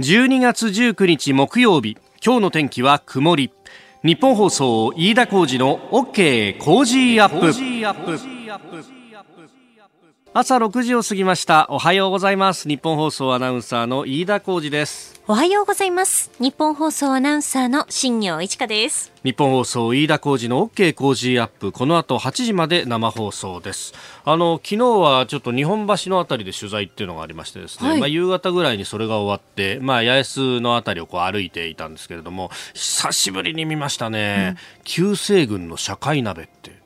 12月19日木曜日今日の天気は曇り。ニッポン放送飯田浩司の OK! Cozy up!。朝6時を過ぎました。おはようございます。ニッポン放送アナウンサーの飯田浩司です。おはようございます。ニッポン放送アナウンサーの新行市佳です。ニッポン放送飯田浩司の OK! Cozy up!。この後8時まで生放送です。あの昨日はちょっと日本橋のあたりで取材っていうのがありましてですね、はい、まあ夕方ぐらいにそれが終わってまあ八重洲のあたりをこう歩いていたんですけれども久しぶりに見ましたね、うん、救世軍の社会鍋って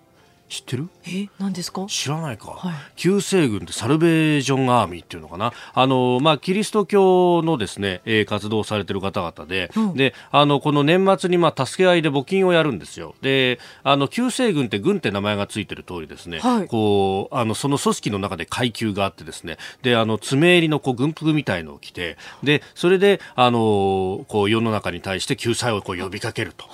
知ってる？え何ですか？知らないか、はい、旧西軍ってサルベージョンアーミーっていうのかな？あの、まあ、キリスト教のですね、えー、活動されてる方々で、うん、であのこの年末にまあ助け合いで募金をやるんですよ。であの旧西軍って軍って名前がついてる通りですね、はい、こうあのその組織の中で階級があってですねであの爪襟のこう軍服みたいのを着てでそれであのこう世の中に対して救済をこう呼びかけると、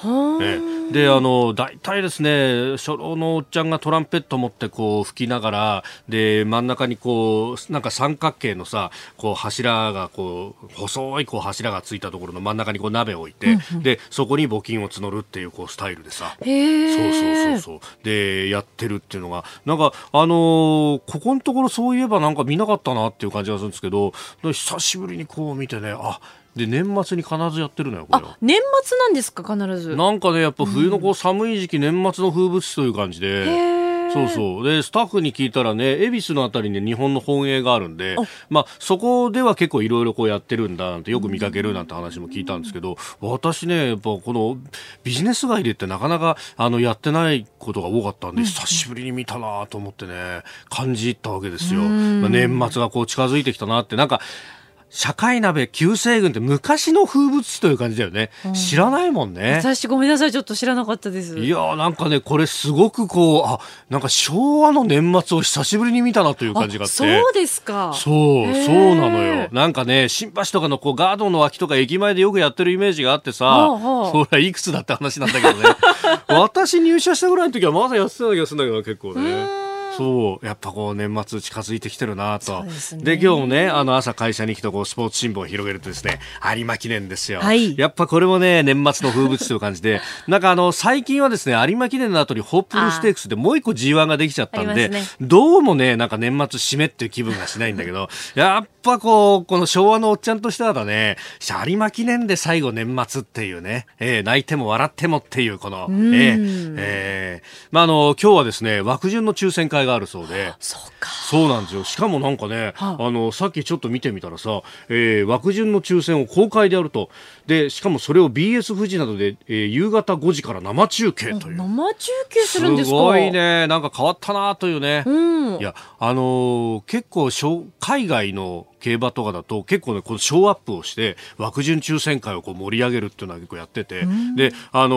え。であの大体ですね初老のおっちゃんがトランペット持ってこう吹きながらで真ん中にこうなんか三角形のさこう柱がこう細いこう柱がついたところの真ん中にこう鍋を置いて、うんうん、でそこに募金を募るっていうこうスタイルでさ。そうそうそうそう。でやってるっていうのが。なんかあのー、ここのところそういえばなんか見なかったなっていう感じがするんですけど久しぶりにこう見てねあで年末に必ずやってるのよこれ年末なんですか必ず。なんかねやっぱ冬のこう寒い時期、年末の風物詩という感じで。そうそう。でスタッフに聞いたらね恵比寿のあたりに日本の本営があるんで、まあ、そこでは結構いろいろこうやってるんだなんてよく見かけるなんて話も聞いたんですけど私ねやっぱこのビジネス街でってなかなかあのやってないことが多かったんで、久しぶりに見たなと思ってね感じたわけですよ、まあ、年末がこう近づいてきたなってなんか社会鍋旧西軍って昔の風物詩という感じだよね、うん、知らないもんね。私ごめんなさいちょっと知らなかったです。いやなんかねこれすごくこうあなんか昭和の年末を久しぶりに見たなという感じがあって。そうですか。そうそうなのよ。なんかね新橋とかのこうガードの脇とか駅前でよくやってるイメージがあってさ、それいくつだって話なんだけどね。私入社したぐらいの時はまだやってた気がするんだけど結構ねそうやっぱこう年末近づいてきてるなと。で、ね、今日もねあの朝会社に来てこうスポーツ新聞を広げるとですね有馬記念ですよ、はい、やっぱこれもね年末の風物詩という感じで。なんかあの最近はですね有馬記念の後にホップルステークスでもう一個 G1 ができちゃったんで、ね、どうもねなんか年末締めっていう気分がしないんだけどやっぱこうこの昭和のおっちゃんとしてはだね有馬記念で最後年末っていうね、えー、泣いても笑ってもっていうこの、えーえー、まああの今日はですね枠順の抽選会があるそうで。そうなんですよ。しかもなんかね、はあ、あのさっきちょっと見てみたらさ、えー、枠順の抽選を公開でやると。でしかもそれを BS 富士などで、えー、夕方5時から生中継という。生中継するんですすごいね。なんか変わったなというね、うん、いやあのー、結構海外の競馬とかだと結構ねこのショーアップをして枠順抽選会をこう盛り上げるっていうのは結構やってて、であの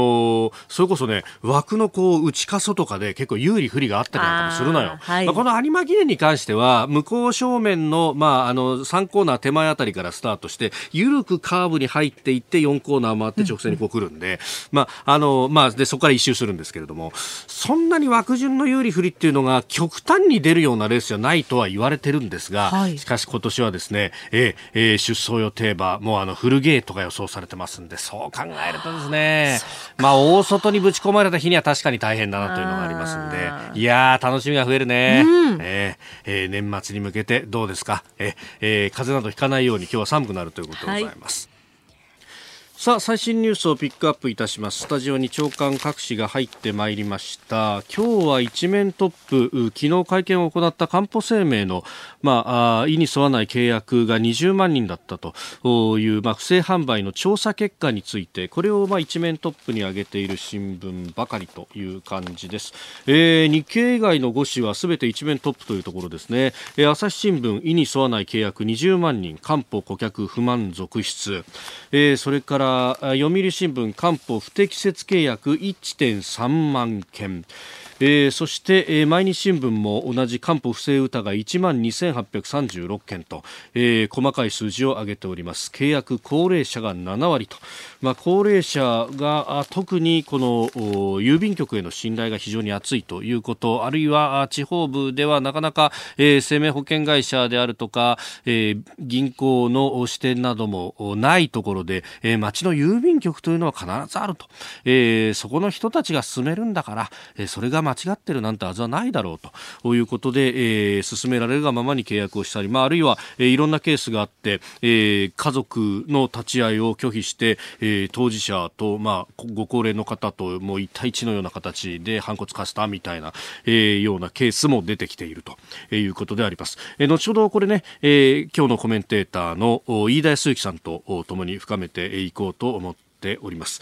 ー、それこそね枠のこう内か外かで結構有利不利があったりなんかもするのよ。はい、まあ、この有馬記念に関しては向こう正面のまああの3コーナー手前あたりからスタートして緩くカーブに入っていって4コーナー回って直線にこう来るんで、うん、まああのまあでそこから一周するんですけれどもそんなに枠順の有利不利っていうのが極端に出るようなレースじゃないとは言われてるんですが、はい、しかし今年はですね、えーえー、出走予定馬、もうあのフルゲートが予想されてますんで、そう考えるとですね、まあ大外にぶち込まれた日には確かに大変だなというのがありますんで、いやー、楽しみが増えるね。うん、えー、えー、年末に向けてどうですか、えーえー、風邪などひかないように今日は寒くなるということでございます。はいさあ最新ニュースをピックアップいたします。スタジオに長官各紙が入ってまいりました。今日は一面トップ昨日会見を行ったかんぽ生命のまあ意に沿わない契約が20万人だったというまあ不正販売の調査結果についてこれをまあ一面トップに挙げている新聞ばかりという感じです、えー、日経以外の5紙はすべて一面トップというところですね、えー、朝日新聞意に沿わない契約20万人官報顧客不満続出、えー、それから読売新聞官報不適切契約1.3万件。えー、そして、えー、毎日新聞も同じ官報不正疑い1万2836件と、えー、細かい数字を上げております。契約高齢者が7割と、まあ、高齢者が特にこの郵便局への信頼が非常に厚いということあるいは地方部ではなかなか、えー、生命保険会社であるとか、えー、銀行の支店などもないところで、えー、町の郵便局というのは必ずあると、えー、そこの人たちが進めるんだから、えー、それが間違ってるなんてはずはないだろうということで、えー、進められるがままに契約をしたり、まあ、あるいは、えー、いろんなケースがあって、えー、家族の立ち会いを拒否して、えー、当事者と、まあ、ご高齢の方ともう一対一のような形で反骨化したみたいな、えー、ようなケースも出てきているということであります。えー、後ほどこれね、えー、今日のコメンテーターの飯田康之さんと共に深めていこうと思ってております。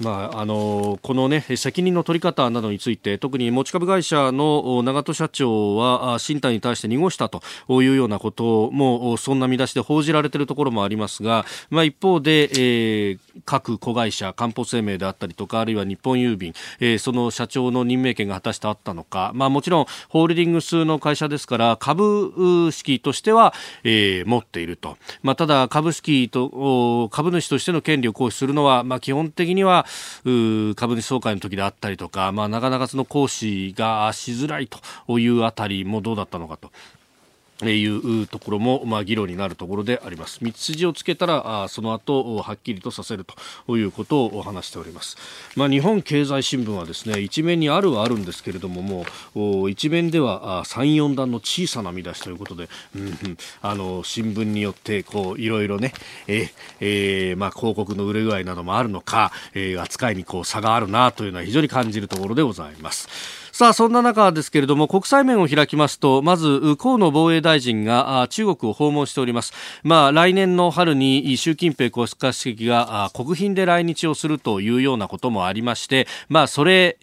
まあ、あのこの、ね、責任の取り方などについて特に持ち株会社の長門社長は新谷に対して濁したというようなこともそんな見出しで報じられているところもありますが、まあ、一方で、えー、各子会社官報生命であったりとかあるいは日本郵便、えー、その社長の任命権が果たしてあったのか、まあ、もちろんホールディングスの会社ですから株式としては、えー、持っていると、まあ、ただ株式と株主としての権利を行使するのは、まあ、基本的には株主総会の時であったりとか、まあ、なかなかその行使がしづらいというあたりもどうだったのかと。いうところも、まあ、議論になるところであります。道筋をつけたら、あその後、はっきりとさせるということを話しております。まあ、日本経済新聞はですね、一面にあるはあるんですけれども、もう、一面では3、4段の小さな見出しということで、うん、あの、新聞によって、こう、いろいろね、ええー、まあ、広告の売れ具合などもあるのか、えー、扱いにこう差があるなというのは非常に感じるところでございます。さあ、そんな中ですけれども、国際面を開きますと、まず、河野防衛大臣が中国を訪問しております。まあ、来年の春に習近平国家主席が国賓で来日をするというようなこともありまして、まあ、それ、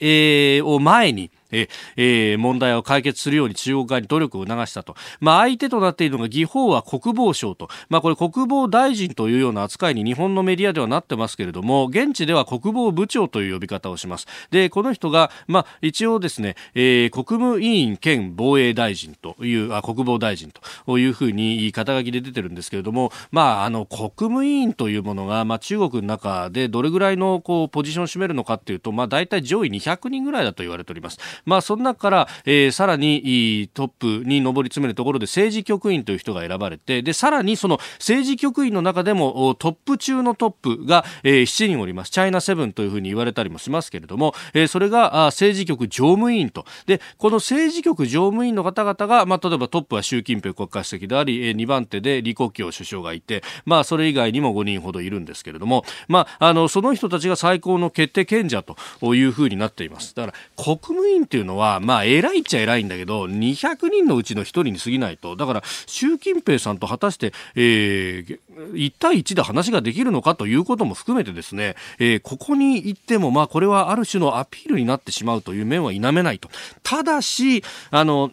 を前に、ええー、問題を解決するように中国側に努力を促したと。まあ、相手となっているのが、義法は国防省と。まあ、これ国防大臣というような扱いに日本のメディアではなってますけれども、現地では国防部長という呼び方をします。で、この人が、まあ、一応ですね、えー、国務委員兼防衛大臣という、あ、国防大臣というふうに肩書きで出てるんですけれども、まあ、あの、国務委員というものが、まあ、中国の中でどれぐらいの、こう、ポジションを占めるのかっていうと、まあ、大体上位200人ぐらいだと言われております。まあ、その中から、えー、さらにトップに上り詰めるところで政治局員という人が選ばれて、で、さらにその政治局員の中でもトップ中のトップが、えー、7人おります。チャイナセブンというふうに言われたりもしますけれども、えー、それが政治局常務委員と。で、この政治局常務委員の方々が、まあ、例えばトップは習近平国家主席であり、えー、2番手で李克強首相がいて、まあ、それ以外にも5人ほどいるんですけれども、まあ、あの、その人たちが最高の決定権者というふうになっています。だから、国務委員っていうのは、まあ、偉いっちゃ偉いんだけど、200人のうちの1人に過ぎないと。だから、習近平さんと果たして、えー、1対1で話ができるのかということも含めてですね、えー、ここに行っても、まあ、これはある種のアピールになってしまうという面は否めないと。ただし、あの、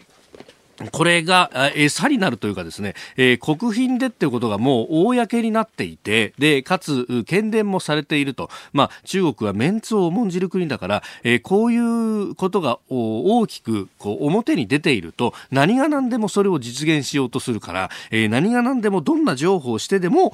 これが餌になるというかですね、えー、国賓でっていうことがもう公になっていて、で、かつ、喧伝もされていると。まあ、中国はメンツを重んじる国だから、えー、こういうことが大きく、こう、表に出ていると、何が何でもそれを実現しようとするから、えー、何が何でもどんな情報をしてでも、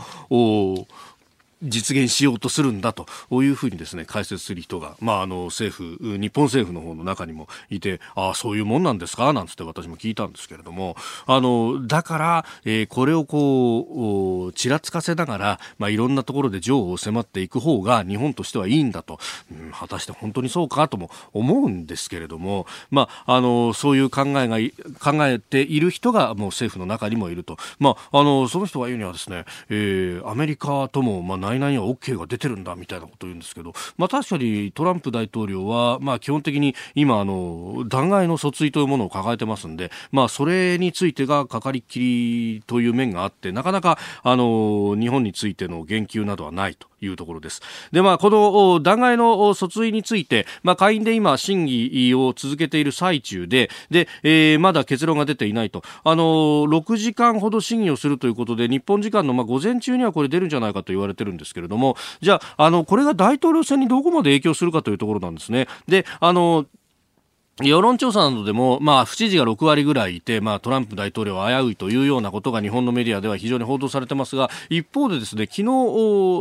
実現しようとするんだというふうにですね解説する人が、まあ、あの政府日本政府の方の中にもいてああそういうもんなんですか？なんつって私も聞いたんですけれども。あのだから、えー、これをこうちらつかせながら、まあ、いろんなところで情報を迫っていく方が日本としてはいいんだと、うん、果たして本当にそうかとも思うんですけれども、まあ、あのそういう考えが考えている人がもう政府の中にもいると、まあ、あのその人が言うにはですね、えー、アメリカとも、まあ内々には OK が出てるんだみたいなことを言うんですけど、まあ、確かにトランプ大統領は、まあ、基本的に今あの弾劾の訴追というものを抱えてますんで、まあ、それについてがかかりきりという面があってなかなかあの日本についての言及などはないと。いうところです。で、まあ、この弾劾の訴追について、まあ、下院で今、審議を続けている最中で、で、えー、まだ結論が出ていないと。あの6時間ほど審議をするということで、日本時間のまあ午前中にはこれ出るんじゃないかと言われてるんですけれども、じゃあ、あの、これが大統領選にどこまで影響するかというところなんですね。で、あの、世論調査などでも、まあ、不支持が6割ぐらいいて、まあ、トランプ大統領は危ういというようなことが日本のメディアでは非常に報道されてますが、一方でですね、昨日、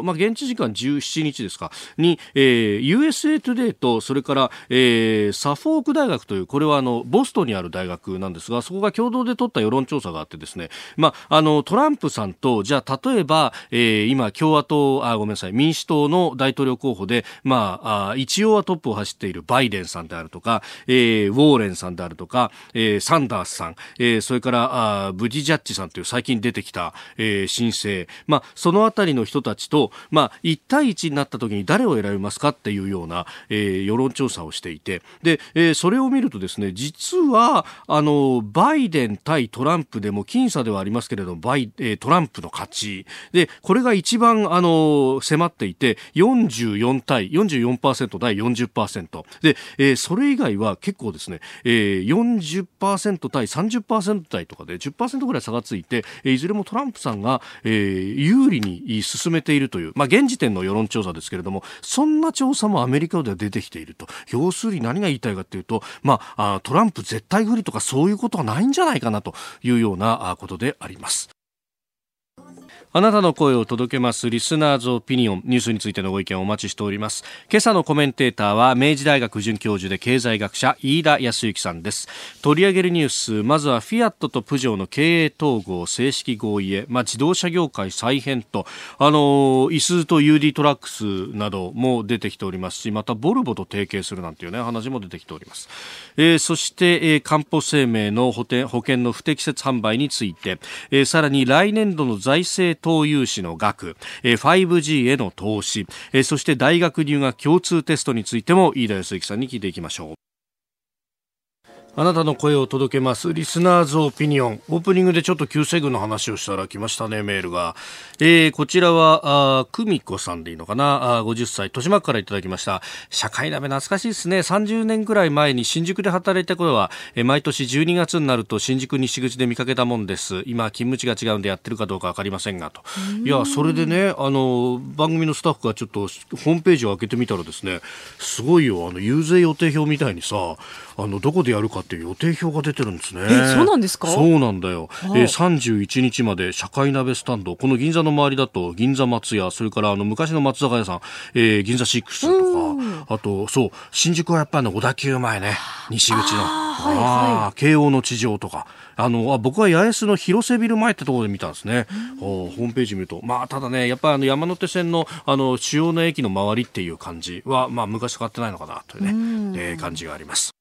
まあ、現地時間17日ですか、に、えー、USA トゥデイと、それから、えー、サフォーク大学という、これはあの、ボストンにある大学なんですが、そこが共同で取った世論調査があってですね、まあ、あの、トランプさんと、じゃあ、例えば、えー、今、共和党、あ、ごめんなさい、民主党の大統領候補で、まあ、あ一応はトップを走っているバイデンさんであるとか、えーー、ウォーレンさんであるとか、えー、サンダースさん、えー、それからあブティジェッジさんという最近出てきた、えー、新星、まあ、そのあたりの人たちと、まあ、1対1になった時に誰を選びますかっていうような、えー、世論調査をしていて。で、えー、それを見るとですね実はあのバイデン対トランプでも僅差ではありますけれどもバイ、えー、トランプの勝ち。でこれが一番あの迫っていて44対44%対40%で、えー、それ以外は結構ですね、えー、40%対30%対とかで10%ぐらい差がついて、えー、いずれもトランプさんが、えー、有利に進めているという、まあ、現時点の世論調査ですけれども、そんな調査もアメリカでは出てきていると。要するに何が言いたいかというと、まあ、トランプ絶対不利とかそういうことはないんじゃないかなというようなことであります。あなたの声を届けますリスナーズオピニオンニュースについてのご意見をお待ちしております。今朝のコメンテーターは明治大学准教授で経済学者飯田康之さんです。取り上げるニュースまずはフィアットとプジョーの経営統合正式合意へ、まあ、自動車業界再編とあのイスと UD トラックスなども出てきておりますしまたボルボと提携するなんていうね話も出てきております、えー、そして、えー、かんぽ生命の保険保険の不適切販売について、えー、さらに来年度の財政投融資の額、5G への投資、そして大学入学共通テストについても飯田康之さんに聞いていきましょう。あなたの声を届けます。リスナーズオピニオン。オープニングでちょっと救世軍の話をしたら来ましたね、メールが。えー、こちらは、あ久美子さんでいいのかな？あ ?50 歳、豊島区からいただきました。社会鍋懐かしいですね。30年くらい前に新宿で働いた頃は、えー、毎年12月になると新宿西口で見かけたもんです。今、勤務地が違うんでやってるかどうかわかりませんが、と。いや、それでね、あの、番組のスタッフがちょっとホームページを開けてみたらですね、すごいよ、あの、遊説予定表みたいにさ、あのどこでやるかって予定表が出てるんですね。えそうなんですか？そうなんだよ。えー、31日まで社会鍋スタンド、この銀座の周りだと銀座松屋、それからあの昔の松坂屋さん、えー、銀座シックスとか、あとそう、新宿はやっぱり小田急前ね、西口の。あ、はいはい、慶応の地上とか。あのあ僕は八重洲の広瀬ビル前ってところで見たんですね、ホームページ見ると、まあ、ただね、やっぱりあの山手線のあの主要な駅の周りっていう感じは、まあ、昔変わってないのかなというね、えー、感じがあります。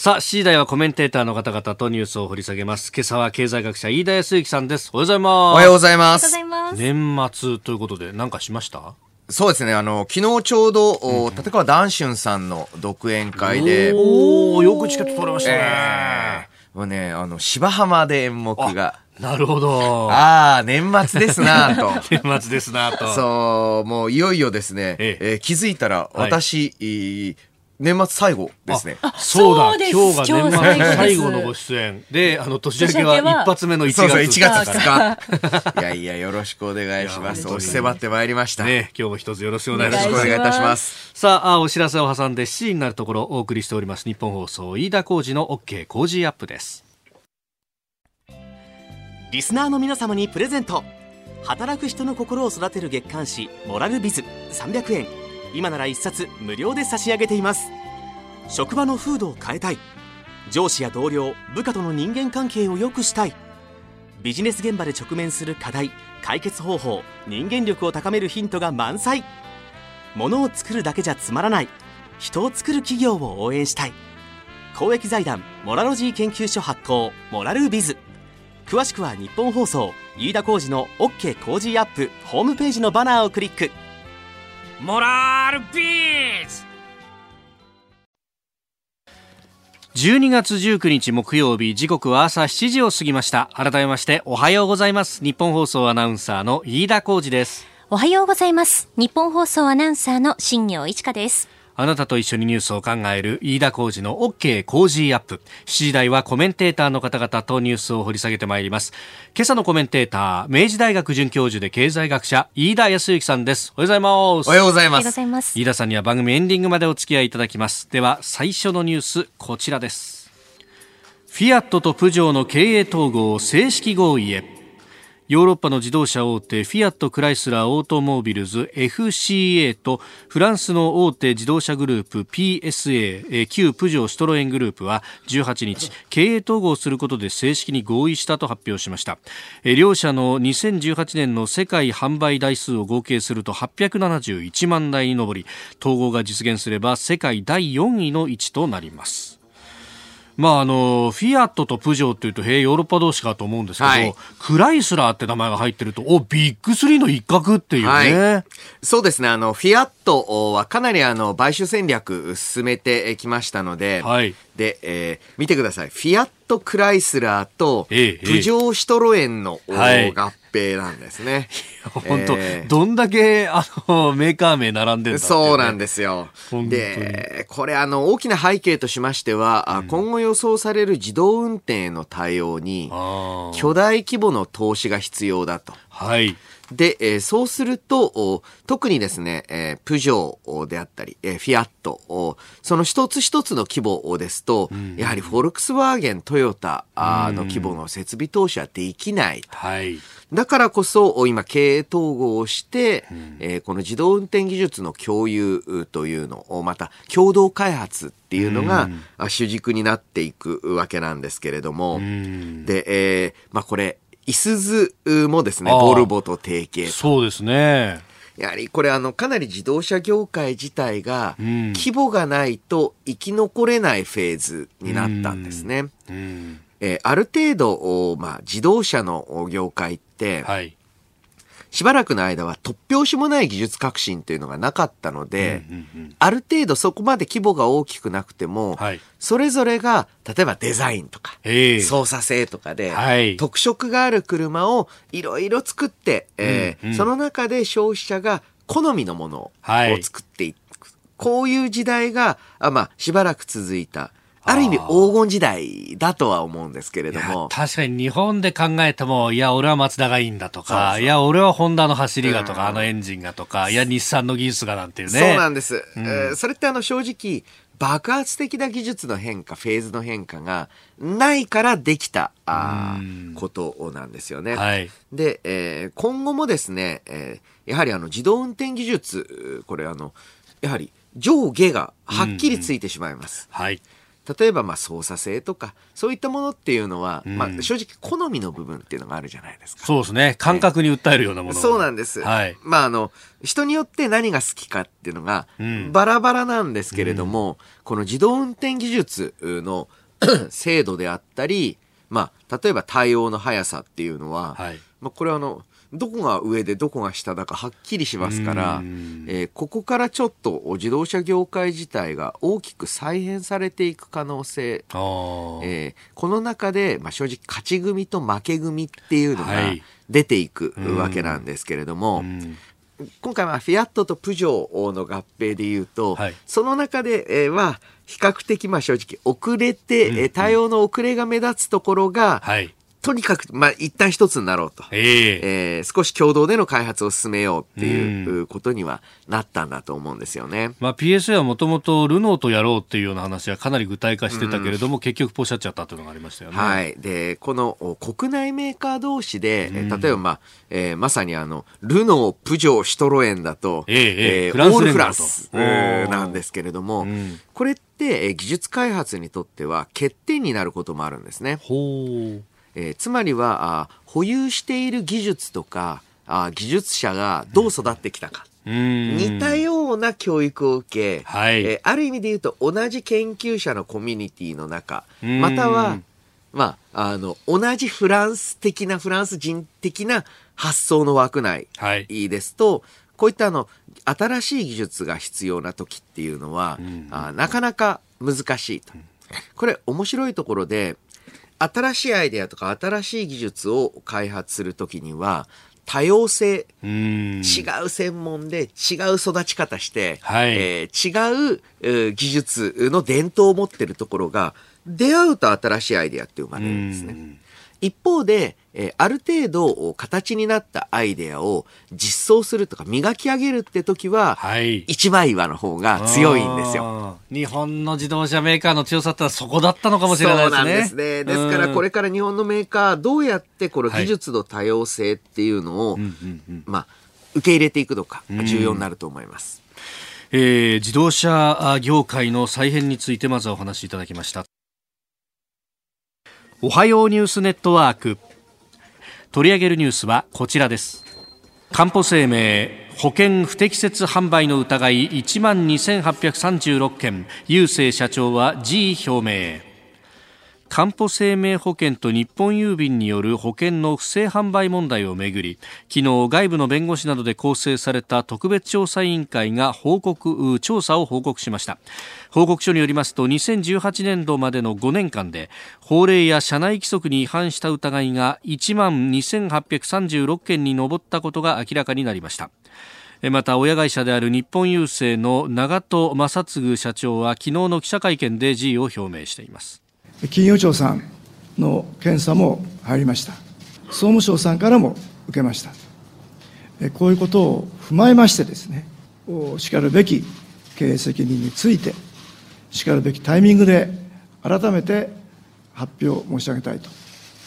さあ、7時台はコメンテーターの方々とニュースを掘り下げます。今朝は経済学者飯田康之さんです。おはようございます。おはようございます。年末ということで何かしました？そうですね、あの、昨日ちょうど、うん、立川談春さんの独演会で。おおよくチケット取れましたね。えー、もうね、あの、芝浜で演目が。なるほど。ああ、年末ですなと。年末ですなと。そう、もういよいよですね、えええー、気づいたら私、はい年末最後ですね。そうだ、今日が年末最後のご出演で、あの年明けは一発目の1月。そうそう、1月2日。いやいや、よろしくお願いします。押し迫ってまいりました。ね、今日も一つよろしくお願いします。よろしくお願いいたします。さあ、お知らせを挟んで7時になるところお送りしております。日本放送、飯田浩二の OK 工事アップです。リスナーの皆様にプレゼント。働く人の心を育てる月刊誌、モラルビズ300円。今なら1冊無料で差し上げています。職場の風土を変えたい。上司や同僚部下との人間関係を良くしたい。ビジネス現場で直面する課題解決方法人間力を高めるヒントが満載。ものを作るだけじゃつまらない。人を作る企業を応援したい。公益財団モラロジー研究所発行モラルビズ。詳しくは日本放送飯田浩司の OK 工事アップホームページのバナーをクリック。モラルビズ12月19日木曜日時刻は朝7時を過ぎました。改めましておはようございます。日本放送アナウンサーの飯田浩二です。おはようございます。日本放送アナウンサーの新業一華ですあなたと一緒にニュースを考える飯田浩二の OK 工事アップ。7時台はコメンテーターの方々とニュースを掘り下げてまいります。今朝のコメンテーター、明治大学准教授で経済学者、飯田康之さんです。おはようございます。おはようございます。飯田さんには番組エンディングまでお付き合いいただきます。では、最初のニュース、こちらです。フィアットとプジョーの経営統合正式合意へ。ヨーロッパの自動車大手フィアット・クライスラー・オートモービルズ FCA とフランスの大手自動車グループ PSA 旧プジョー・シトロエングループは18日経営統合することで正式に合意したと発表しました。両社の2018年の世界販売台数を合計すると871万台に上り統合が実現すれば世界第4位の位置となります。まあ、あのフィアットとプジョーっていうと、へえ、ヨーロッパ同士かと思うんですけど、はい、クライスラーって名前が入ってると、おビッグスリーの一角っていうね、はい、そうですね、あのフィアットはかなりあの買収戦略進めてきましたので、はい、で、えー、見てください、フィアットクライスラーと、プジョーシトロエンの合併なんですね。本当、えー、どんだけあのメーカー名並んでるんだ、ね、そうなんですよ。で、これあの大きな背景としましては、うん、今後予想される自動運転への対応に巨大規模の投資が必要だと。はい。で、えー、そうすると、特にですね、えー、プジョーであったり、えー、フィアット、その一つ一つの規模ですと、うん、やはりフォルクスワーゲン、トヨタの規模の設備投資はできない。はい。だからこそ、今、経営統合をして、うん、えー、この自動運転技術の共有というのを、また共同開発っていうのが、主軸になっていくわけなんですけれども、で、えー、まあこれ、いすずもですね、ボルボと提携そうですね。やはりこれあのかなり自動車業界自体が規模がないと生き残れないフェーズになったんですね。えー、ある程度、まあ、自動車の業界って、はい、しばらくの間は突拍子もない技術革新というのがなかったので、うんうんうん、ある程度そこまで規模が大きくなくても、はい、それぞれが、例えばデザインとか、操作性とかで、はい、特色がある車をいろいろ作って、えー、うんうん、その中で消費者が好みのものを作っていく。こういう時代が、あまあ、しばらく続いた。ある意味黄金時代だとは思うんですけれども。確かに日本で考えても、いや、俺は松田がいいんだとか、いや、俺はホンダの走りがとか、あのエンジンがとか、いや、日産の技術がなんていうね。そうなんです。うん、えー、それってあの正直、爆発的な技術の変化、フェーズの変化がないからできたあことなんですよね。はい、で、えー、今後もですね、えー、やはりあの自動運転技術、これあの、やはり上下がはっきりついてしまいます。うん、はい。例えばまあ操作性とかそういったものっていうのは、うん、まあ、正直好みの部分っていうのがあるじゃないですか。そうですね。感覚に訴えるようなもの、そうなんです、はい、まああの人によって何が好きかっていうのがバラバラなんですけれども、うん、この自動運転技術の 精度であったりまあ例えば対応の速さっていうのは、はい、まあ、これはあのどこが上でどこが下だかはっきりしますから、えー、ここからちょっと自動車業界自体が大きく再編されていく可能性、えー、この中で、まあ、正直勝ち組と負け組っていうのが出ていくわけなんですけれども、はい今回はフィアットとプジョーの合併でいうと、はい、その中で、えー、は比較的まあ正直遅れて、うん。うん、対応の遅れが目立つところが、はい、とにかく、まあ、一旦一つになろうと。えー、えー、少し共同での開発を進めようっていうことにはなったんだと思うんですよね。まあ、PSA はもともとルノーとやろうっていうような話はかなり具体化してたけれども、結局ポシャっちゃったというのがありましたよね。はい。で、この国内メーカー同士で、例えば、まあ、えー、まさにあの、ルノー、プジョー、シトロエンだと、えー、えー、フランスオールフランスなんですけれども、これって、技術開発にとっては欠点になることもあるんですね。ほう。えー、つまりはあ保有している技術とかあ技術者がどう育ってきたか、うん、似たような教育を受け、はい。えー、ある意味で言うと同じ研究者のコミュニティの中または、まあ、あの同じフランス的なフランス人的な発想の枠内ですと、はい、こういったあの新しい技術が必要な時っていうのは、うん、あなかなか難しいと。これ面白いところで新しいアイデアとか新しい技術を開発するときには、多様性、うん。違う専門で違う育ち方して、はい。えー違う、えー技術の伝統を持ってるところが、出会うと新しいアイデアって生まれるんですね。一方で、えーある程度形になったアイデアを実装するとか磨き上げるって時は、はい。一枚岩の方が強いんですよ。よ。日本の自動車メーカーの強さってのはそこだったのかもしれないですね。そうなんですね。ですからこれから日本のメーカーどうやってこの技術の多様性っていうのを、うんうんうんまあ、受け入れていくのか、重要になると思います。えー自動車業界の再編についてまずはお話しいただきました。おはようニュースネットワーク。取り上げるニュースはこちらです。かんぽ生命保険不適切販売の疑い1万2836件、郵政社長は辞意表明。かんぽ生命保険と日本郵便による保険の不正販売問題をめぐり昨日外部の弁護士などで構成された特別調査委員会が報告調査を報告しました。報告書によりますと2018年度までの5年間で法令や社内規則に違反した疑いが1万2836件に上ったことが明らかになりました。また親会社である日本郵政の長戸正嗣社長は昨日の記者会見で辞意を表明しています。金融庁さんの検査も入りました。総務省さんからも受けました。こういうことを踏まえましてですね、しかるべき経営責任について、しかるべきタイミングで改めて発表申し上げたいと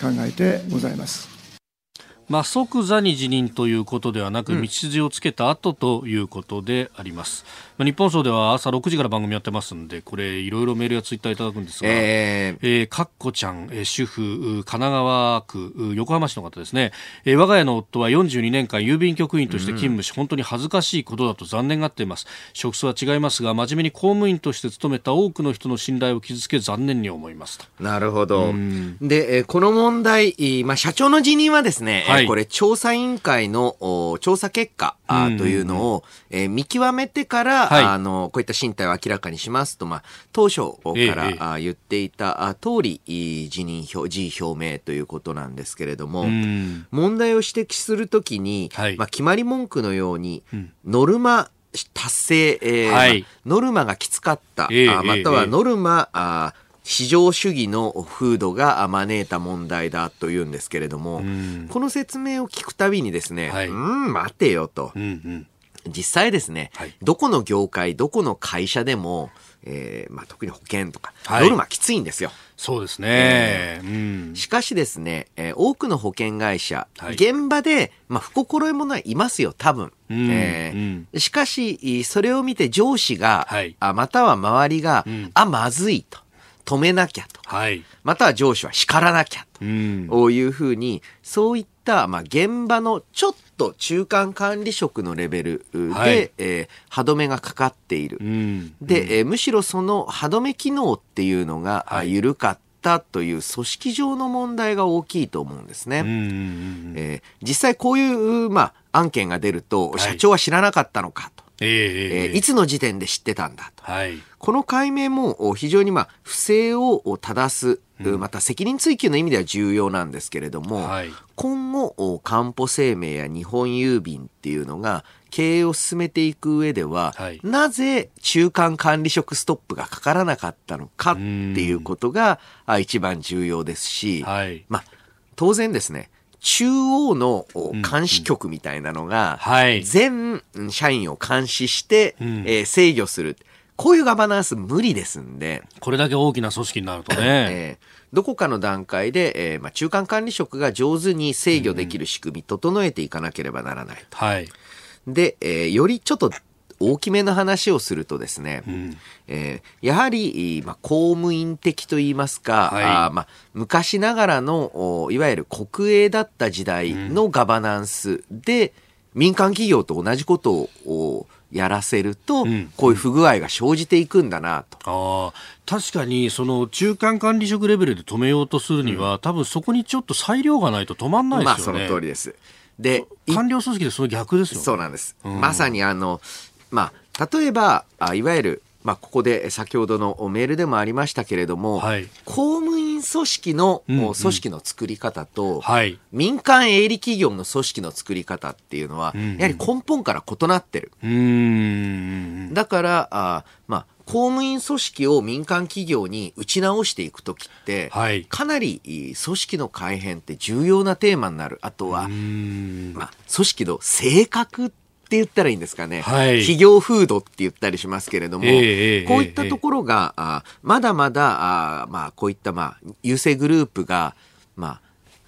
考えてございます。まあ、即座に辞任ということではなく、道筋をつけた後ということであります。まあ、日本総では朝6時から番組やってますんで、これ、いろいろメールやツイッターいただくんですが、えーえーかっこちゃん、えー主婦、う神奈川区、う横浜市の方ですね、えー我が家の夫は42年間郵便局員として勤務し、本当に恥ずかしいことだと残念がっています。職種は違いますが、真面目に公務員として勤めた多くの人の信頼を傷つけ残念に思いますと。なるほど。で、えーこの問題、えーまあ、社長の辞任はですね、えーはい。これ、調査委員会のお調査結果というのを、えー見極めてから、はい。あの、こういった進退を明らかにしますと、まあ、当初から、言っていたあ通り、い辞任表、辞意表明ということなんですけれども、うん。問題を指摘するときに、はい。まあ、決まり文句のように、ノルマ達成、えーはい。まあノルマがきつかった、ええあまたはええ。ノルマ、あ市場主義の風土があ招いた問題だというんですけれども、ん。この説明を聞くたびにですね、はい。うーん、待てよと。う。んうん。実際ですね、はい。どこの業界、どこの会社でも、えーまあ、特に保険とか、はい。ノルマきついんですよ。そうですね。うん。しかしですね、えー多くの保険会社、はい。現場で、まあ、不心得者はいますよ、多分。うんえー。しかし、それを見て上司が、はい。あまたは周りが、ん。あ、まずいと。止めなきゃと。はい。または上司は叱らなきゃと。うんこういうふうに、そういった、まあ、現場のちょっと中間管理職のレベルで、はいえー歯止めがかかっている。うんで、えーむしろその歯止め機能っていうのが、あはい緩かったという組織上の問題が大きいと思うんですね。うんうんうんえー実際こういう、まあ、案件が出ると、い社長は知らなかったのかと。えええええーいつの時点で知ってたんだと。はい。この解明もお非常にまあ不正を正す、また責任追及の意味では重要なんですけれども、はい今後、おかんぽ生命や日本郵便っていうのが経営を進めていく上では、はいなぜ中間管理職ストップがかからなかったのかっていうことがあ一番重要ですし、はい。まあ、当然ですね、中央のお監視局みたいなのが、はい全社員を監視して、んえー制御する。こういうガバナンス無理ですんで、これだけ大きな組織になるとね。えーどこかの段階で、えーまあ、中間管理職が上手に制御できる仕組み、整えていかなければならない。はい。で、えーよりちょっと大きめの話をするとですね、んえーやはり、まあ、公務員的といいますか、はいあーまあ、昔ながらのおいわゆる国営だった時代のガバナンスで、民間企業と同じことをおやらせると、んこういう不具合が生じていくんだなと。ああ、確かに、その中間管理職レベルで止めようとするには、多分そこにちょっと裁量がないと止まんないまあそですよね。の通りです。で、官僚組織でその逆ですよね。そうなんです。うんまさにあの、まあ、例えば、あいわゆる、まあ、ここで先ほどのメールでもありましたけれども、はい公務員組織の、組織の作り方と、はい。民間営利企業の組織の作り方っていうのは、うんうんやはり根本から異なってる。うーん。だから、あまあ、公務員組織を民間企業に打ち直していくときって、はい。かなり組織の改変って重要なテーマになる。あとはうー、ん。まあ、組織の性格って言ったらいいんですかね。はい。企業風土って言ったりしますけれども、ええええこういったところが、あまだまだ、あまあ、こういった、まあ、優勢グループが、まあ、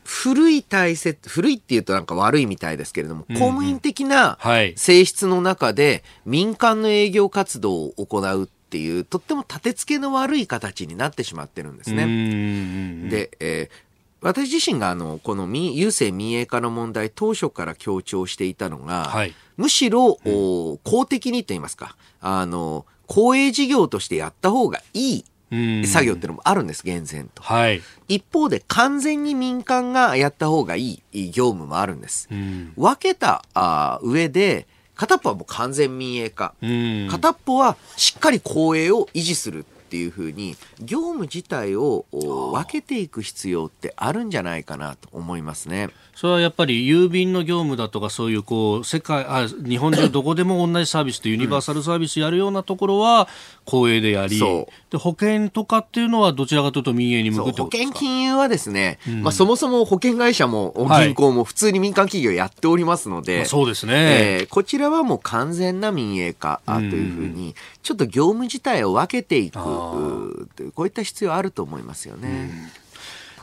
古い体制、古いって言うとなんか悪いみたいですけれども、公務員的なはい。性質の中で民間の営業活動を行うっていう、とっても立て付けの悪い形になってしまってるんですね。で、えー私自身があの、この民郵政民営化の問題当初から強調していたのが、はいむしろ、お公的にと言いますか、あの、公営事業としてやった方がいうんい作業っていうのもあるんです、厳然と。はい。一方で完全に民間がやった方がいい業務もあるんです。うん。分けたあ上で、片っぽはもう完全民営化。うん。片っぽはしっかり公営を維持するっていうふうに業務自体をお分けていく必要ってあるんじゃないかなと思いますね。それはやっぱり郵便の業務だとかそういうこう世界あ日本中 どこでも同じサービスとユニバーサルサービスやるようなところは公営でやり、そで保険とかっていうのはどちらかというと民営に向くってことですか？険金融はですね、ん。まあ、そもそも保険会社もはい。銀行も普通に民間企業やっておりますので、まあそうですね、えーこちらはもう完全な民営化あというふうに、ちょっと業務自体を分けていく。あうーこういった必要あると思いますよね。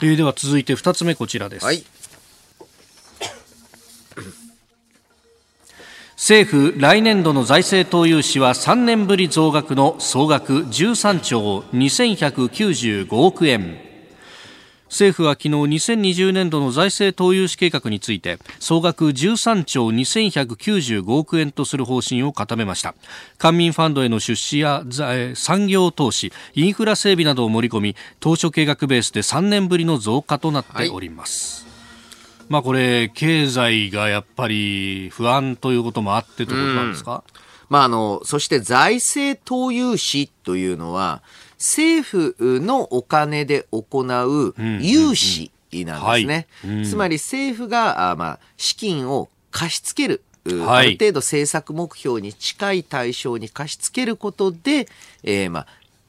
えーでは続いて2つ目こちらです、はい。政府来年度の財政投融資は3年ぶり増額の総額13兆2195億円政府は昨日2020年度の財政投融資計画について総額13兆2195億円とする方針を固めました。官民ファンドへの出資や産業投資インフラ整備などを盛り込み当初計画ベースで3年ぶりの増加となっております、まあこれ経済がやっぱり不安ということもあってということなんですか、まあ、あの、そして財政投融資というのは、政府のお金で行う融資なんですね。つまり政府が、あまあ、資金を貸し付ける。ある程度政策目標に近い対象に貸し付けることで、えーまあ、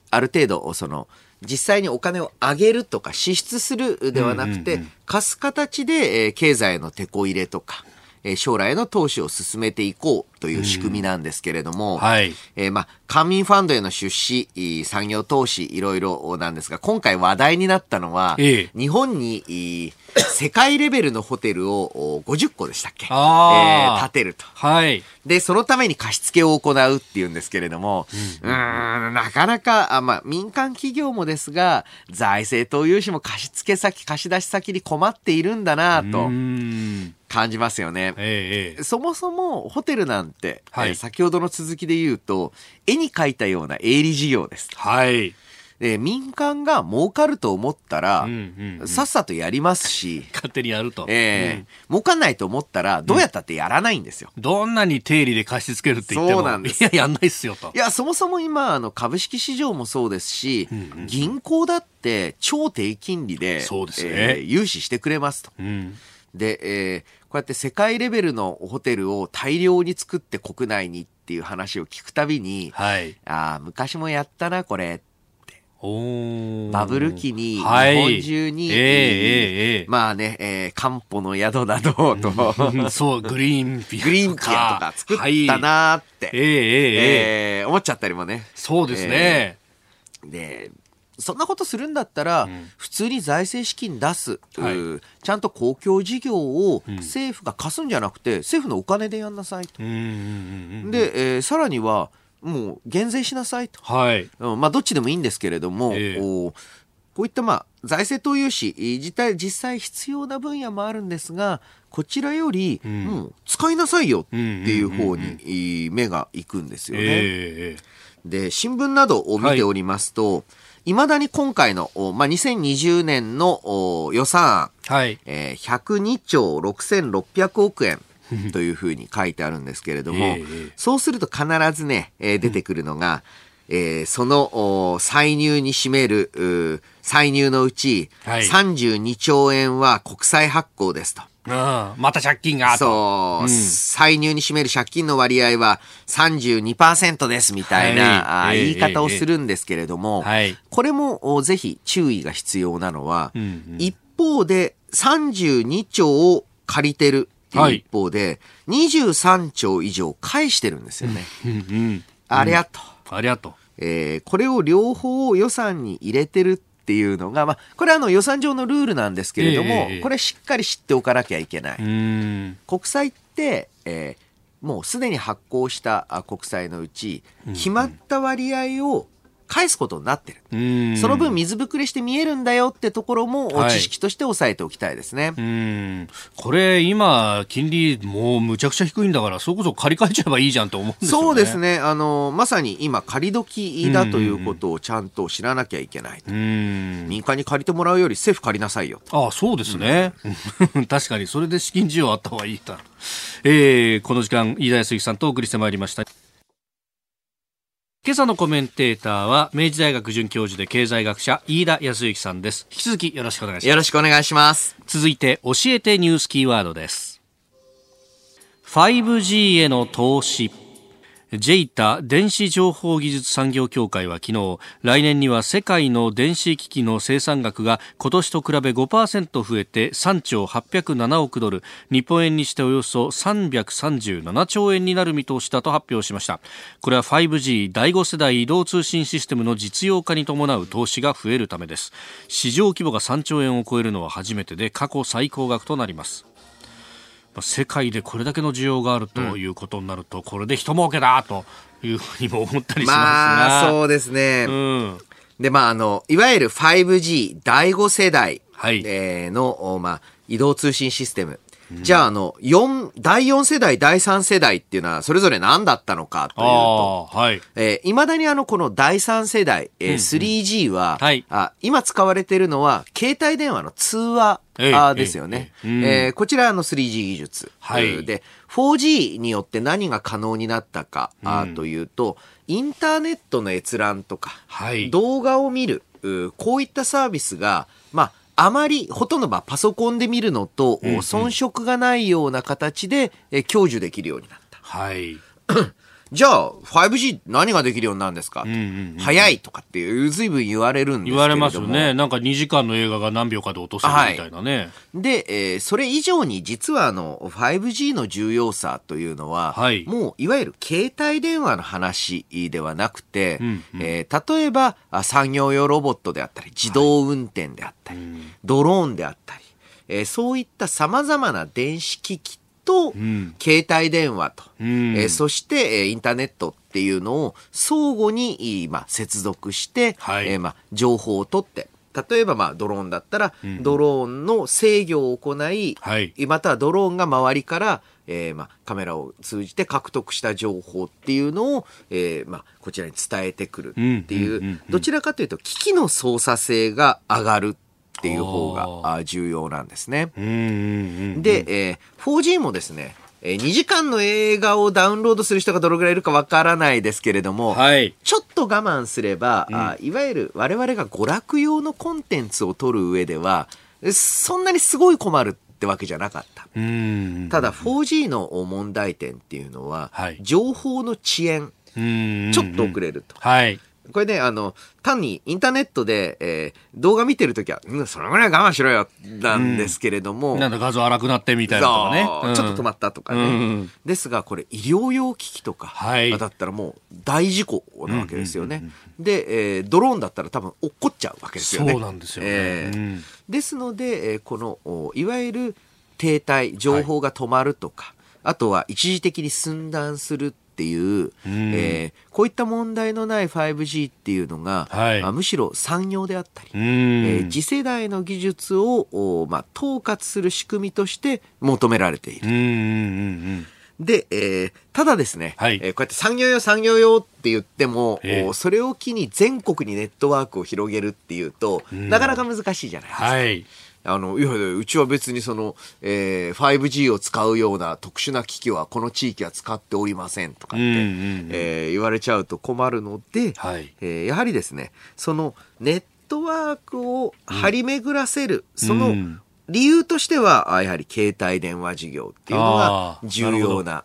ある程度、その、実際にお金を上げるとか支出するではなくて、貸す形で、えー経済への手こ入れとか、えー将来への投資を進めていこうという仕組みなんですけれども、はい。えーまあ、官民ファンドへの出資、産業投資、いろいろなんですが、今回話題になったのは、ええ。日本に世界レベルのホテルをお50個でしたっけ？えー建てると。はい。で、そのために貸し付けを行うっていうんですけれども、うーん、なかなか、あまあ、民間企業もですが、財政投融資も貸し付け先、貸し出し先に困っているんだなうと感じますよね。そもそもホテルなんて、はい。えー先ほどの続きで言うと、絵に描いたような営利事業です。はい。で民間が儲かると思ったら、うんうんうん。さっさとやりますし、勝手にやると、えー儲かんないと思ったら、どうやったってやらないんですよ。どんなに定理で貸し付けるって言ってもそうなんです。いややんないっすよと。いや、そもそも今、あの、株式市場もそうですし、銀行だって超低金利で、そうですね。えー融資してくれますと。うん。で、えーこうやって世界レベルのホテルを大量に作って国内にっていう話を聞くたびに、はい。ああ、昔もやったな、これ。バブル期に、日はい。本中に、ええええええまあね、えー、漢方の宿などと、うんそう グリーンピアグリーンピアとか作ったなーって、はい、えええええええー思っちゃったりもね。そうですね、で、そんなことするんだったら、ん。普通に財政資金出す、はい。うちゃんと公共事業を政府が貸すんじゃなくて、政府のお金でやんなさいと。うんうんうんうんで、えーさらには、もう減税しなさいと。はい。うんまあ、どっちでもいいんですけれども、ええ。おこういった、まあ、財政投融資、えー自体、実際必要な分野もあるんですが、こちらより、ん。もう使いなさいよっていううんうんうんうん。方に、えー目が行くんですよね。ええで、新聞などを見ておりますと、いまだに今回の、おまあ、2020年のお予算案、はい。えー102兆6600億円というふうに書いてあるんですけれども、ええ。そうすると必ずね、えー出てくるのが、えーそのお歳入に占めるうー歳入のうち、はい。32兆円は国債発行ですと。うん。また借金がそう、うん。歳入に占める借金の割合は32%ですみたいな、はい。ええ言い方をするんですけれども、はい。これもおぜひ注意が必要なのは、うんうん。一方で32兆を借りてるっていう一方で、23兆以上返してるんですよね。うんうん。ありゃと。ありがと。えーこれを両方予算に入れてるっていうのが、まあ、これはあの予算上のルールなんですけれども、ええこれしっかり知っておかなきゃいけない。国債って、えーもうすでに発行したあ国債のうち、決まった割合を返すことになってる。うん。その分水ぶくれして見えるんだよってところもはい知識として押さえておきたいですね。うん。これ、今、金利もうむちゃくちゃ低いんだから、それこそ借り換えちゃえばいいじゃんと思うんですよね。そうです。ね。あの、まさに今借り時だということをちゃんと知らなきゃいけない。うん。民間に借りてもらうより政府借りなさいよ。ああ、そうですね。確かに、それで資金需要あった方がいいだろう。えー、この時間、飯田康之さんとお送りしてまいりました。今朝のコメンテーターは、明治大学准教授で経済学者、飯田康之さんです。引き続きよろしくお願いします。よろしくお願いします。続いて、教えてニュースキーワードです。5G への投資。JETA 電子情報技術産業協会は昨日、来年には世界の電子機器の生産額が今年と比べ5%増えて3兆807億ドル、日本円にしておよそ337兆円になる見通しだと発表しました。これは 5G 第5世代移動通信システムの実用化に伴う投資が増えるためです。市場規模が3兆円を超えるのは初めてで過去最高額となります。まあ世界でこれだけの需要があるということになると、これで人儲けだというふうにも思ったりしますが。まあ、そうですね。うん。で、まあ、あの、いわゆる 5G 第5世代、はいえーの、おまあ、移動通信システム。じゃあ、あの、4、第4世代、第3世代っていうのは、それぞれ何だったのかというと、はい。えー、未だにあの、この第3世代、えー 3G は、はい。あ、今使われているのは、携帯電話の通話、ええあですよね。ええうん。えーこちらあの 3G 技術。はい。で、4G によって何が可能になったか、あというと、インターネットの閲覧とか、はい。動画を見る、うこういったサービスが、まあ、あまり、ほとんどまあパソコンで見るのと、遜色がないような形で、えー享受できるようになった。はい。じゃあ、5G 何ができるようになるんですか、んうんうん早いとかっていう、随分言われるんですけれども。言われますよね。なんか2時間の映画が何秒かで落とせるみたいなね。で、えーそれ以上に実はあの、5G の重要さというのは、はいもういわゆる携帯電話の話ではなくて、うんえー例えばあ産業用ロボットであったり、自動運転であったり、ドローンであったり、えーそういった様々な電子機器と、ん。携帯電話と、ん。えーそして、えーインターネットっていうのを相互に、いまあ、接続して、はい。えーまあ、情報を取って、例えば、まあ、ドローンだったら、ドローンの制御を行い、はい。またはドローンが周りから、えーまあ、カメラを通じて獲得した情報っていうのを、えーまあ、こちらに伝えてくるっていう、うんうんうんうんどちらかというと、機器の操作性が上がるっていう方が重要なんですね。うんうんうん。で、えー 4G もですね、えー2時間の映画をダウンロードする人がどのぐらいいるかわからないですけれども、はい。ちょっと我慢すれば、あいわゆる我々が娯楽用のコンテンツを取る上では、えそんなにすごい困るってわけじゃなかった。うん。ただ 4G の問題点っていうのは、はい情報の遅延、うん。ちょっと遅れると。はい。これね、あの、単にインターネットで、えー動画見てるときは、うん、そのぐらい我慢しろよ、なんですけれども、なんだ画像荒くなってみたいなとかね。そう。ちょっと止まったとかね。うん。ですが、これ医療用機器とか、はい。だったらもう大事故なわけですよね。で、えードローンだったら多分落っこっちゃうわけですよね。そうなんですよね。えですので、えーこの、おいわゆる停滞、情報が止まるとか、あとは一時的に寸断するっていう、えーこういった問題のない 5G っていうのが、はいあむしろ産業であったり、うん。えー次世代の技術を、おまあ、統括する仕組みとして求められている。うんうんうんで、えーただですね、はいえーこうやって産業用産業用って言っても、ええおそれを機に全国にネットワークを広げるっていうと、なかなか難しいじゃないですか。はい。あの、いやいや、うちは別にその、えー、5G を使うような特殊な機器はこの地域は使っておりませんとかって、うんうんうん、えー、言われちゃうと困るので、はい、えー、やはりですね、そのネットワークを張り巡らせる、うん、その理由としては、やはり携帯電話事業っていうのが重要な、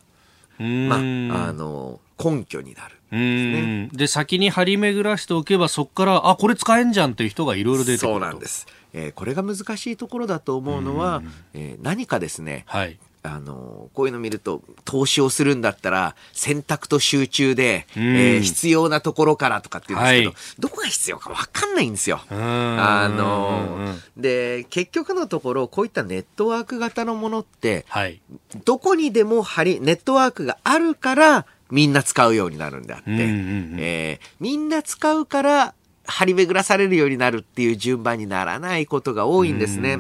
まあ、あの、根拠になる。で、ね、先に張り巡らしておけばそこからあこれ使えんじゃんっていう人がいろいろ出てくるそうなんです、えー、これが難しいところだと思うのは、えー、何かですね、はい、あのこういうの見ると投資をするんだったら選択と集中で、うん、えー、必要なところからとかって言うんですけど、はい、どこが必要か分かんないんですよ。あので結局のところこういったネットワーク型のものって、はい、どこにでも張りネットワークがあるからみんな使うようになるんであって、えみんな使うから張り巡らされるようになるっていう順番にならないことが多いんですね。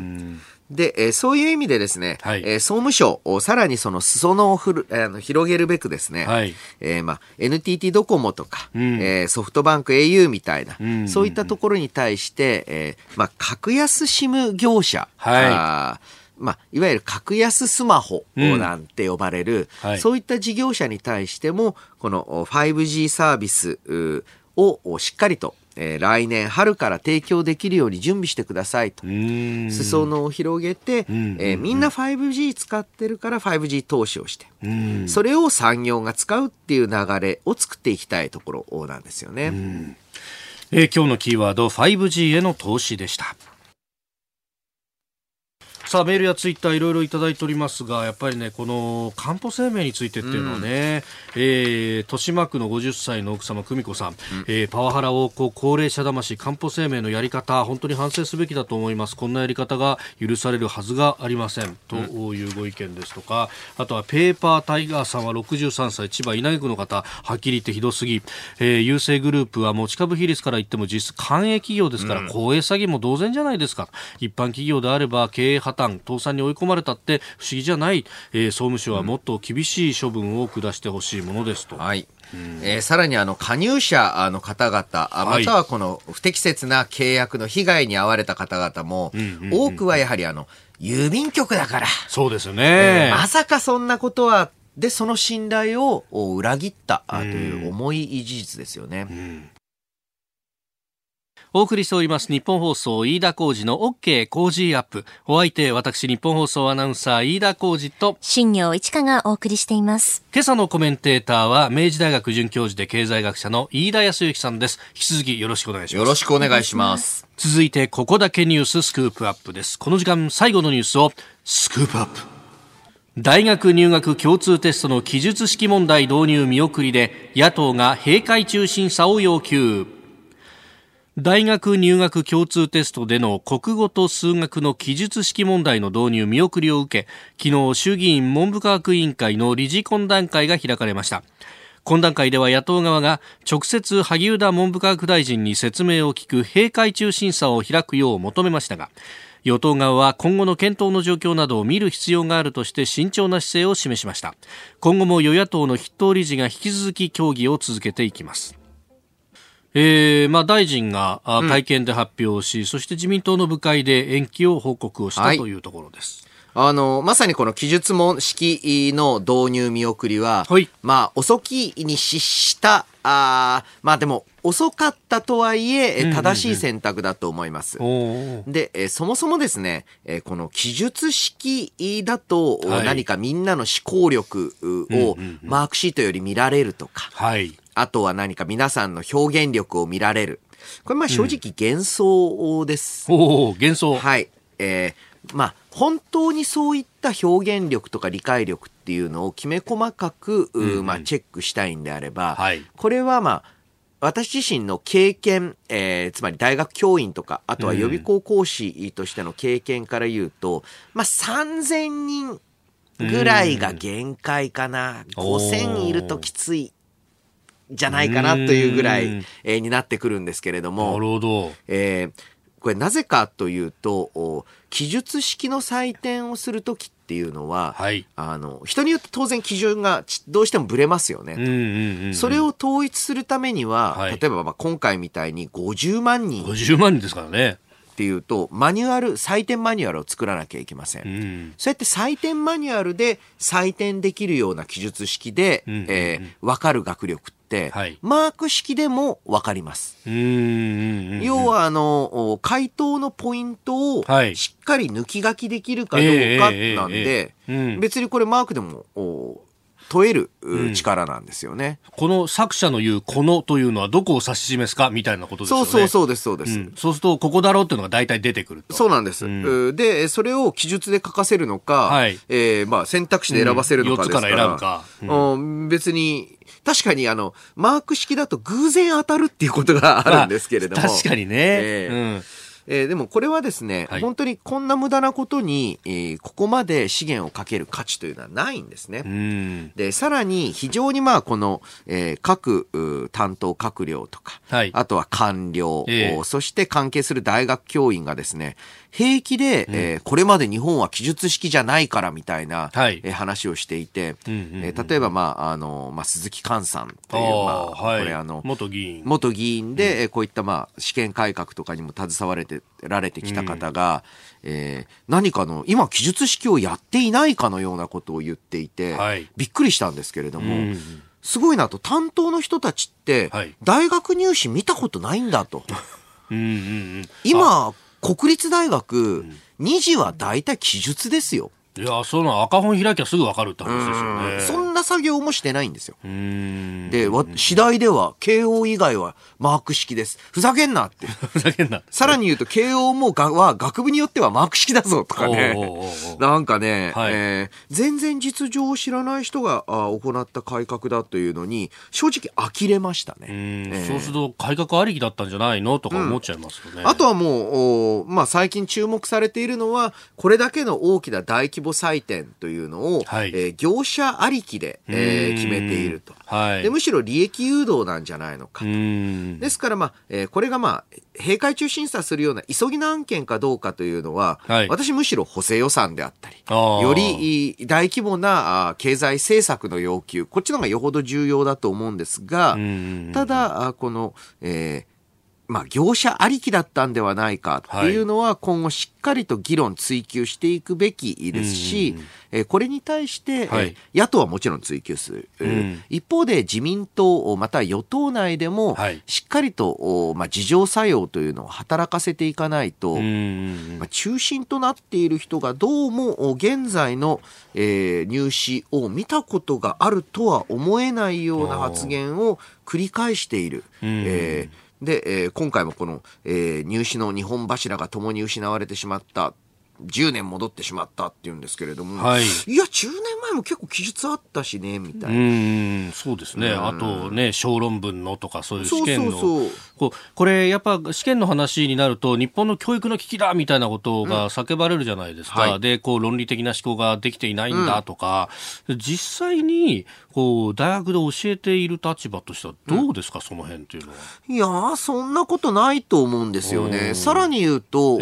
で、えー、そういう意味でですね、はい、えー、総務省、さらにその裾野をふる、えー、広げるべくですね、はい、えー、まあ、NTT ドコモとか、うん、えー、ソフトバンク au みたいな、うんうんうん、そういったところに対して、えー、まあ、格安 SIM 業者、はい、あまあ、いわゆる格安スマホなんて呼ばれる、うんはい、そういった事業者に対しても、この 5G サービスをしっかりとえー、来年春から提供できるように準備してくださいと。裾野を広げて、えー、みんな 5G 使ってるから 5G 投資をして、それを産業が使うっていう流れを作っていきたいところなんですよね。えー、今日のキーワード 5G への投資でした。さあメールやツイッターいろいろいただいておりますがやっぱりねこのかんぽ生命についてっていうのはね、うん、えー、豊島区の50歳の奥様久美子さん、うん、えー、パワハラをこう高齢者魂かんぽ生命のやり方本当に反省すべきだと思います。こんなやり方が許されるはずがありません。というご意見ですとか、あとはペーパータイガーさんは63歳千葉稲毛区の方。はっきり言ってひどすぎ、えー、郵政グループは持ち株比率から言っても実質官営企業ですから、うん、公営詐欺も同然じゃないですか。一般企業であれば経営破綻倒産に追い込まれたって不思議じゃない、えー、総務省はもっと厳しい処分を下してほしいものですと。はい。えー、さらにあの加入者の方々、またはこの不適切な契約の被害に遭われた方々も、多くはやはりあの郵便局だから。そうですよね、えー、まさかそんなことは、で、その信頼を裏切ったという重い事実ですよね。うんお送りしております日本放送飯田浩二の OK 工事アップ。お相手、私日本放送アナウンサー飯田浩二と新業一華がお送りしています。今朝のコメンテーターは明治大学准教授で経済学者の飯田康之さんです。引き続きよろしくお願いします。よろしくお願いします。続いて、ここだけニューススクープアップです。この時間最後のニュースをスクープアップ。大学入学共通テストの記述式問題導入見送りで野党が閉会中審査を要求。大学入学共通テストでの国語と数学の記述式問題の導入見送りを受け昨日衆議院文部科学委員会の理事懇談会が開かれました。懇談会では野党側が直接萩生田文部科学大臣に説明を聞く閉会中審査を開くよう求めましたが与党側は今後の検討の状況などを見る必要があるとして慎重な姿勢を示しました。今後も与野党の筆頭理事が引き続き協議を続けていきます。えーまあ、大臣が会見で発表し、うん、そして自民党の部会で延期を報告をした、はい、というところです。あの、まさにこの記述問式の導入見送りは、はい、まあ、遅きに失した、あまあでも、遅かったとはいえ、正しい選択だと思います。で、えそもそもですね、えこの記述式だと、何かみんなの思考力をマークシートより見られるとか、はい、あとは何か皆さんの表現力を見られる。これまあ正直幻想です。うん、お幻想。はい。えー、まあ本当にそういった表現力とか理解力っていうのをきめ細かく、うんまあ、チェックしたいんであれば、はい、これはまあ私自身の経験、えー、つまり大学教員とか、あとは予備校講師としての経験から言うと、うん、まあ3000人ぐらいが限界かな。5000いるときついじゃないかなというぐらい、えー、になってくるんですけれども。なるほど。えー、これなぜかというと、記述式の採点をするときっていうのは、はい、あの人によって当然基準がどうしてもぶれますよね。それを統一するためには、はい、例えばまあ今回みたいに50万人。50万人ですからね。っていうと、マニュアル、採点マニュアルを作らなきゃいけません。うんそうやって採点マニュアルで採点できるような記述式で、うんえー分かる学力って、はい。マーク式でも分かります。要は、あの、お回答のポイントをはい。しっかり抜き書きできるかどうかなんえで別にこれマークでもお問えるううん力なんですよね。この作者の言うこのというのはどこを指し示すかみたいなことですよね。そうそうそうです、そうです。うんそうすると、ここだろうっていうのが大体出てくると。そうなんです。うんうで、それを記述で書かせるのか、はいえーまあ選択肢で選ばせるのかですから、うん四つから選ぶかうん別に、確かにあの、マーク式だと偶然当たるっていうことがあるんですけれども。まあ確かにね。ええうんえーでもこれはですね、はい本当にこんな無駄なことに、えーここまで資源をかける価値というのはないんですね。うん。で、さらに非常にまあこの、えー各う担当閣僚とか、はいあとは官僚、ええおそして関係する大学教員がですね、平気で、えーこれまで日本は記述式じゃないからみたいな、はい。えー話をしていて、うんうんうんえー例えばまあ、あの、まあ、鈴木寛さんという、まあ、はい。これあの、元議員。元議員で、えーこういったまあ試験改革とかにも携われてられてきた方が、えー何かの今記述式をやっていないかのようなことを言っていて、はい。びっくりしたんですけれども、うんすごいなと担当の人たちって、はい。大学入試見たことないんだと。うんうんうん。今国立大学、2次は大体記述ですよ、いや、その赤本開きゃすぐわかるって話ですよね。そんな作業もしてないんですようん。で、わ次第では慶応以外はマーク式ですふざけんなって ふざけんな。さらに言うと、慶応もがは学部によってはマーク式だぞとかね。なんかね、はいえー全然実情を知らない人があ行った改革だというのに、正直呆れましたね。うんえーそうすると改革ありきだったんじゃないの？とか思っちゃいますよね。あとはもう、おまあ、最近注目されているのは、これだけの大きな大規模採点というのを、はいえー業者ありきで、えー決めていると。はい。でむしろ利益誘導なんじゃないのかう。ん。ですから、まあ、えーこれがまあ、閉会中審査するような急ぎの案件かどうかというのは、はい私むしろ補正予算であったり、よりい大規模なあー経済政策の要求、こっちの方がよほど重要だと思うんですが、うんただ、あこの、えーまあ、業者ありきだったんではないかっていうのは、今後しっかりと議論追求していくべきですし、えーこれに対して、野党はもちろん追及する。ん。一方で自民党、または与党内でもはい、しっかりと、おまあ、自浄作用というのを働かせていかないと、うんまあ、中心となっている人がどうもお現在の、えー入試を見たことがあるとは思えないような発言を繰り返している。ん。えーで、えー今回もこの、えー入試の日本柱が共に失われてしまった。10年戻ってしまったっていうんですけれども、はいや、10年前も結構記述あったしね、みたいな。うん、そうですね。うんあとね、小論文のとか、そういう試験の。そうそう。こうこれ、やっぱ試験の話になると、日本の教育の危機だみたいなことが叫ばれるじゃないですか。はいで、こう、論理的な思考ができていないんだとか、実際に、大学で教えている立場としてはどうですか、その辺っていうのは。いやー、そんなことないと思うんですよね。さらに言うと、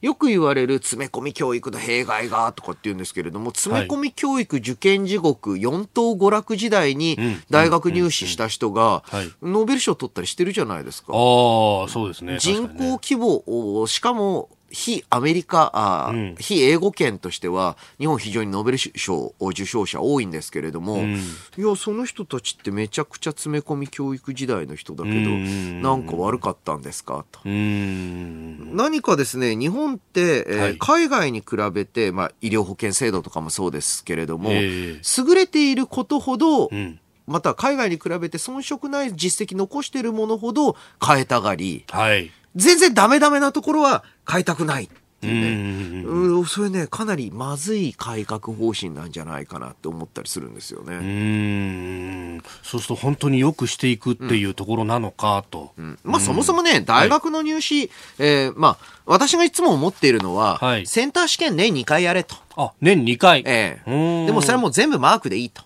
よく言われる詰め込み教育の弊害がとかって言うんですけれども、詰め込み教育受験地獄四等娯楽時代にうん。大学入試した人がノーベル賞取ったりしてるじゃないですか。ああ、そうですね。人口規模を、しかも、非アメリカ、あーうん。非英語圏としては、日本非常にノーベル賞受賞者多いんですけれども、ん。いや、その人たちってめちゃくちゃ詰め込み教育時代の人だけど、うん。なんか悪かったんですか？と。何かですね、日本って、えーはい。海外に比べて、まあ、医療保険制度とかもそうですけれども、ええ。優れていることほど、うん。また海外に比べて遜色ない実績残しているものほど変えたがり、はい。全然ダメダメなところは変えたくないっていうね。うんうん、それね、かなりまずい改革方針なんじゃないかなって思ったりするんですよね。うーんそうすると本当によくしていくっていうところなのかと。うんまあそもそもね、大学の入試、えーまあ、私がいつも思っているのは、はいセンター試験年2回やれと。あ、年2回。ええでもそれはもう全部マークでいいと。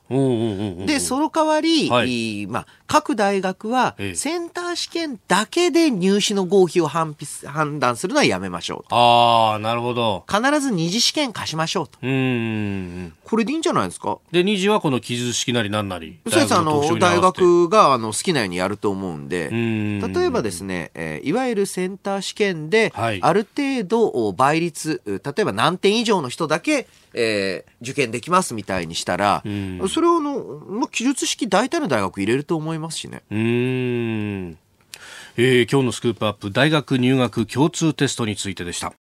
で、その代わり、はいまあ、各大学はええ、センター試験だけで入試の合否を判別判断するのはやめましょうと。ああ、なるほど。必ず二次試験貸しましょうと。うーん。これでいいんじゃないですか？で、二次はこの記述式なりなんなり。そうです、あの、大大学があの好きなようにやると思うんで、ん例えばですね、えーいわゆるセンター試験で、はいある程度お倍率、う例えば何点以上の人だけ、えー受験できますみたいにしたら、んそれをあの、まあ、記述式大体の大学入れると思いますしね。うーん。えー今日のスクープアップ、大学入学共通テストについてでした。